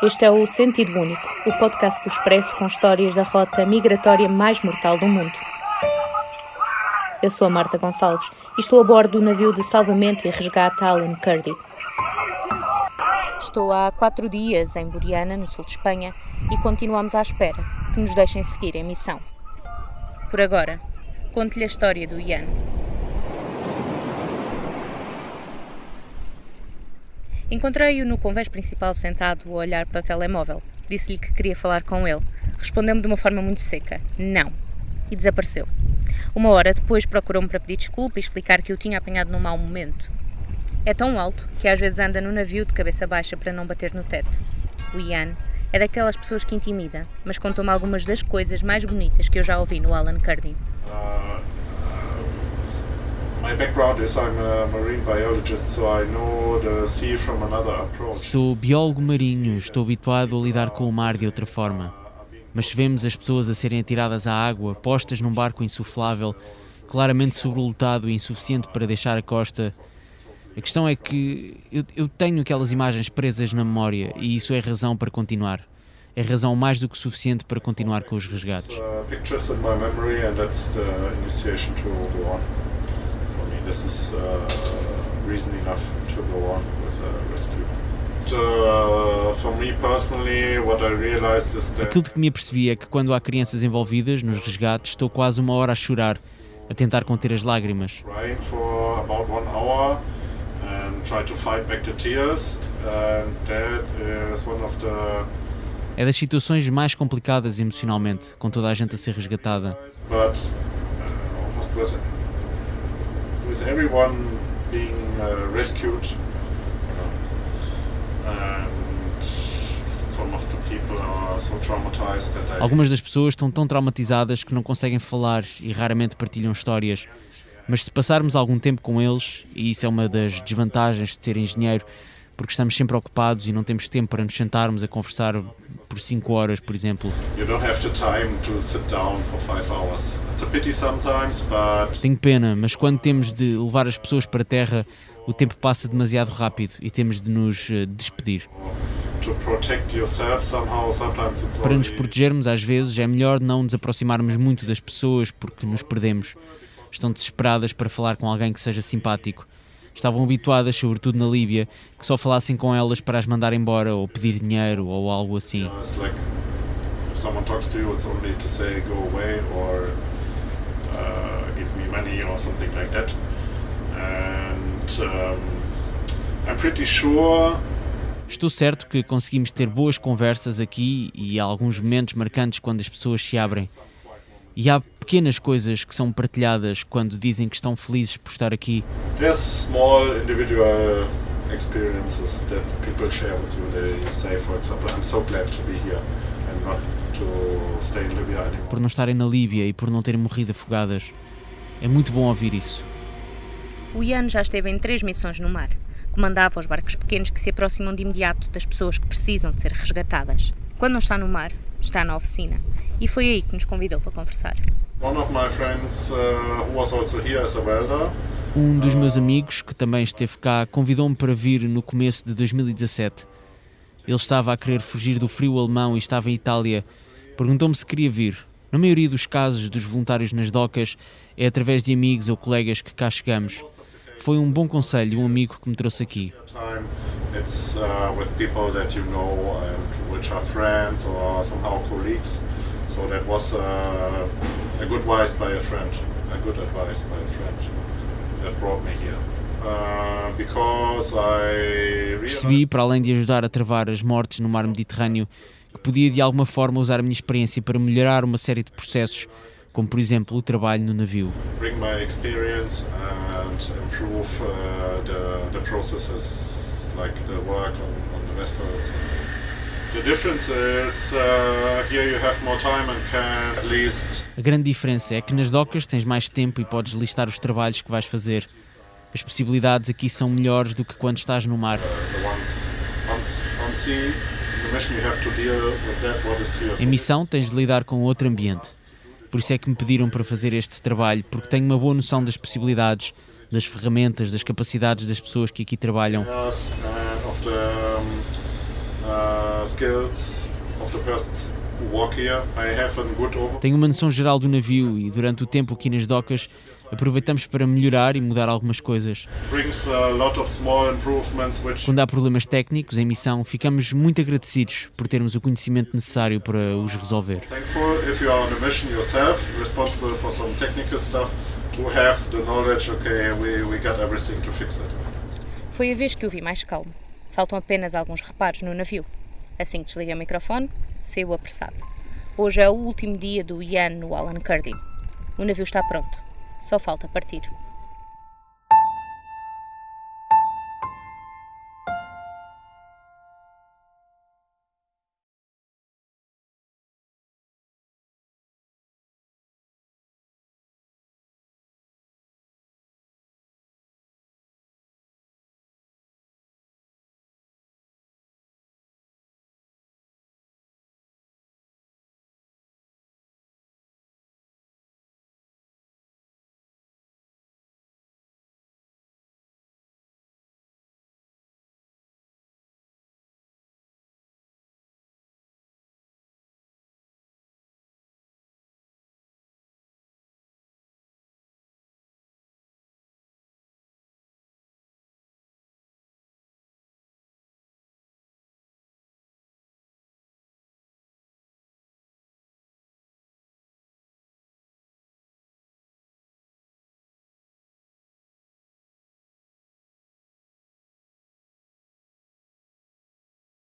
Este é o Sentido Único, o podcast do Expresso com histórias da rota migratória mais mortal do mundo. Eu sou a Marta Gonçalves e estou a bordo do navio de salvamento e resgate Alan Kurdi. Estou há quatro dias em Buriana, no sul de Espanha, e continuamos à espera que nos deixem seguir em missão. Por agora, conto-lhe a história do Ian. Encontrei-o no convés principal sentado a olhar para o telemóvel. Disse-lhe que queria falar com ele. Respondeu-me de uma forma muito seca: não. E desapareceu. Uma hora depois procurou-me para pedir desculpa e explicar que o tinha apanhado num mau momento. É tão alto que às vezes anda no navio de cabeça baixa para não bater no teto. O Ian é daquelas pessoas que intimida, mas contou-me algumas das coisas mais bonitas que eu já ouvi no Alan Kurdi. Sou biólogo marinho, estou habituado a lidar com o mar de outra forma. Mas se vemos as pessoas a serem atiradas à água, postas num barco insuflável, claramente sobrelotado e insuficiente para deixar a costa, a questão é que eu, eu tenho aquelas imagens presas na memória e isso é razão para continuar é razão mais do que suficiente para continuar com os resgates. This is uh, reason enough to go on with a rescue. Aquilo de que me apercebi é que quando há crianças envolvidas nos resgates, estou quase uma hora a chorar, a tentar conter as lágrimas. É das situações mais complicadas emocionalmente, com toda a gente a ser resgatada. But, uh, with everyone being uh, rescued. Algumas das pessoas estão tão traumatizadas que não conseguem falar e raramente partilham histórias. Mas se passarmos algum tempo com eles, e isso é uma das desvantagens de ser engenheiro, porque estamos sempre ocupados e não temos tempo para nos sentarmos a conversar por 5 horas, por exemplo. Tenho pena, mas quando temos de levar as pessoas para a terra, o tempo passa demasiado rápido e temos de nos eh, despedir. Para nos protegermos, às vezes, é melhor não nos aproximarmos muito das pessoas porque nos perdemos. Estão desesperadas para falar com alguém que seja simpático estavam habituadas, sobretudo na Líbia, que só falassem com elas para as mandar embora ou pedir dinheiro ou algo assim. Estou certo que conseguimos ter boas conversas aqui e há alguns momentos marcantes quando as pessoas se abrem. E há pequenas coisas que são partilhadas quando dizem que estão felizes por estar aqui. There's small individual experiences that people share with you. They say, for example, I'm so glad to be here and not to stay in Libya anymore. Por não estarem na Líbia e por não terem morrido afogadas. É muito bom ouvir isso. O Ian já esteve em três missões no mar. Comandava os barcos pequenos que se aproximam de imediato das pessoas que precisam de ser resgatadas. Quando não está no mar, está na oficina e foi aí que nos convidou para conversar. Uh, um dos meus amigos, que também esteve cá, convidou-me para vir no começo de 2017. Ele estava a querer fugir do frio alemão e estava em Itália. Perguntou-me se queria vir. Na maioria dos casos dos voluntários nas docas, é através de amigos ou colegas que cá chegamos. Foi um bom conselho, um amigo que me trouxe aqui. It's uh, with people that you know and which are friends or somehow colleagues. So that was uh, a good advice by a friend, a good advice by a friend that brought me here. Uh, Percebi, para além de ajudar a travar as mortes no mar Mediterrâneo, que podia de alguma forma usar a minha experiência para melhorar uma série de processos, como por exemplo o trabalho no navio. Bring my experience and improve uh, the, the processes like the work on, on the vessels. A grande diferença é que nas docas tens mais tempo e podes listar os trabalhos que vais fazer. As possibilidades aqui são melhores do que quando estás no mar. Em missão tens de lidar com outro ambiente. Por isso é que me pediram para fazer este trabalho, porque tenho uma boa noção das possibilidades, das ferramentas, das capacidades das pessoas que aqui trabalham. Uh, uh. Tenho uma noção geral do navio e durante o tempo aqui nas docas aproveitamos para melhorar e mudar algumas coisas. Quando há problemas técnicos em missão, ficamos muito agradecidos por termos o conhecimento necessário para os resolver. Foi a vez que o vi mais calmo. Faltam apenas alguns reparos no navio. Assim que desliguei o microfone, saiu apressado. Hoje é o último dia do Ian no Alan Kurdi. O navio está pronto. Só falta partir.